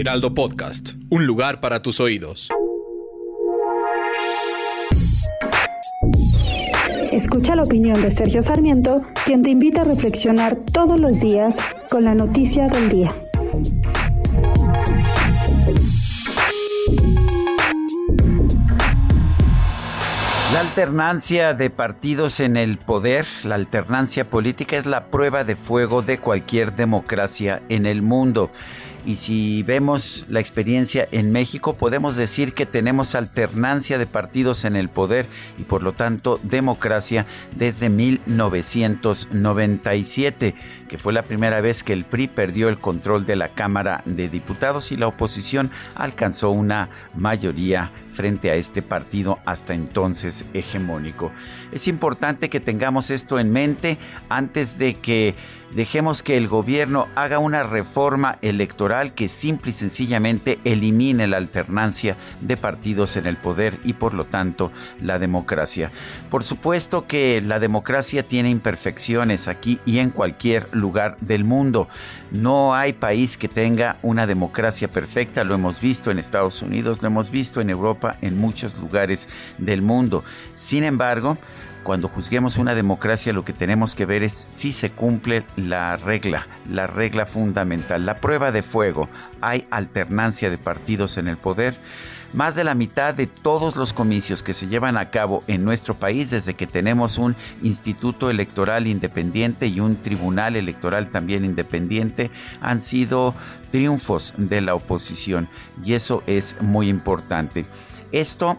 Heraldo Podcast, un lugar para tus oídos. Escucha la opinión de Sergio Sarmiento, quien te invita a reflexionar todos los días con la noticia del día. La alternancia de partidos en el poder, la alternancia política es la prueba de fuego de cualquier democracia en el mundo. Y si vemos la experiencia en México, podemos decir que tenemos alternancia de partidos en el poder y por lo tanto democracia desde 1997, que fue la primera vez que el PRI perdió el control de la Cámara de Diputados y la oposición alcanzó una mayoría frente a este partido hasta entonces hegemónico. Es importante que tengamos esto en mente antes de que dejemos que el gobierno haga una reforma electoral que simple y sencillamente elimine la alternancia de partidos en el poder y por lo tanto la democracia. Por supuesto que la democracia tiene imperfecciones aquí y en cualquier lugar del mundo. No hay país que tenga una democracia perfecta, lo hemos visto en Estados Unidos, lo hemos visto en Europa, en muchos lugares del mundo. Sin embargo, cuando juzguemos una democracia lo que tenemos que ver es si se cumple la regla, la regla fundamental, la prueba de fuego. Hay alternancia de partidos en el poder. Más de la mitad de todos los comicios que se llevan a cabo en nuestro país desde que tenemos un instituto electoral independiente y un tribunal electoral también independiente han sido triunfos de la oposición y eso es muy importante. Esto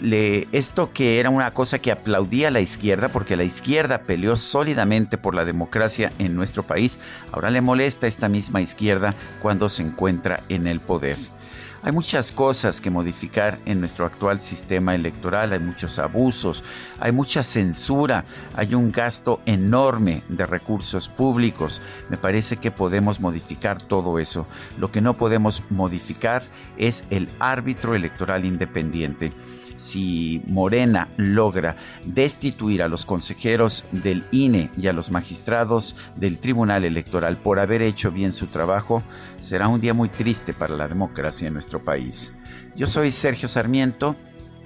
le, esto que era una cosa que aplaudía la izquierda porque la izquierda peleó sólidamente por la democracia en nuestro país, ahora le molesta a esta misma izquierda cuando se encuentra en el poder. Hay muchas cosas que modificar en nuestro actual sistema electoral, hay muchos abusos, hay mucha censura, hay un gasto enorme de recursos públicos. Me parece que podemos modificar todo eso. Lo que no podemos modificar es el árbitro electoral independiente si Morena logra destituir a los consejeros del INE y a los magistrados del Tribunal Electoral por haber hecho bien su trabajo, será un día muy triste para la democracia en nuestro país. Yo soy Sergio Sarmiento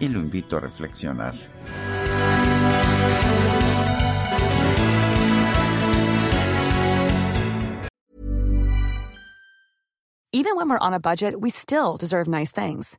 y lo invito a reflexionar. Even when we're on a budget, we still deserve nice things.